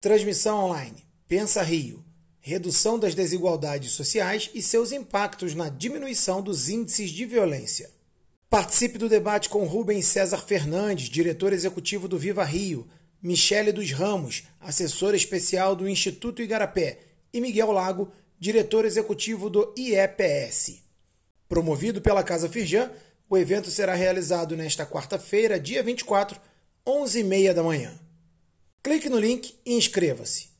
Transmissão online. Pensa Rio. Redução das desigualdades sociais e seus impactos na diminuição dos índices de violência. Participe do debate com Rubens César Fernandes, diretor executivo do Viva Rio, Michele dos Ramos, assessora especial do Instituto Igarapé, e Miguel Lago, diretor executivo do IEPS. Promovido pela Casa Firjan, o evento será realizado nesta quarta-feira, dia 24, 11h30 da manhã. Clique no link e inscreva-se.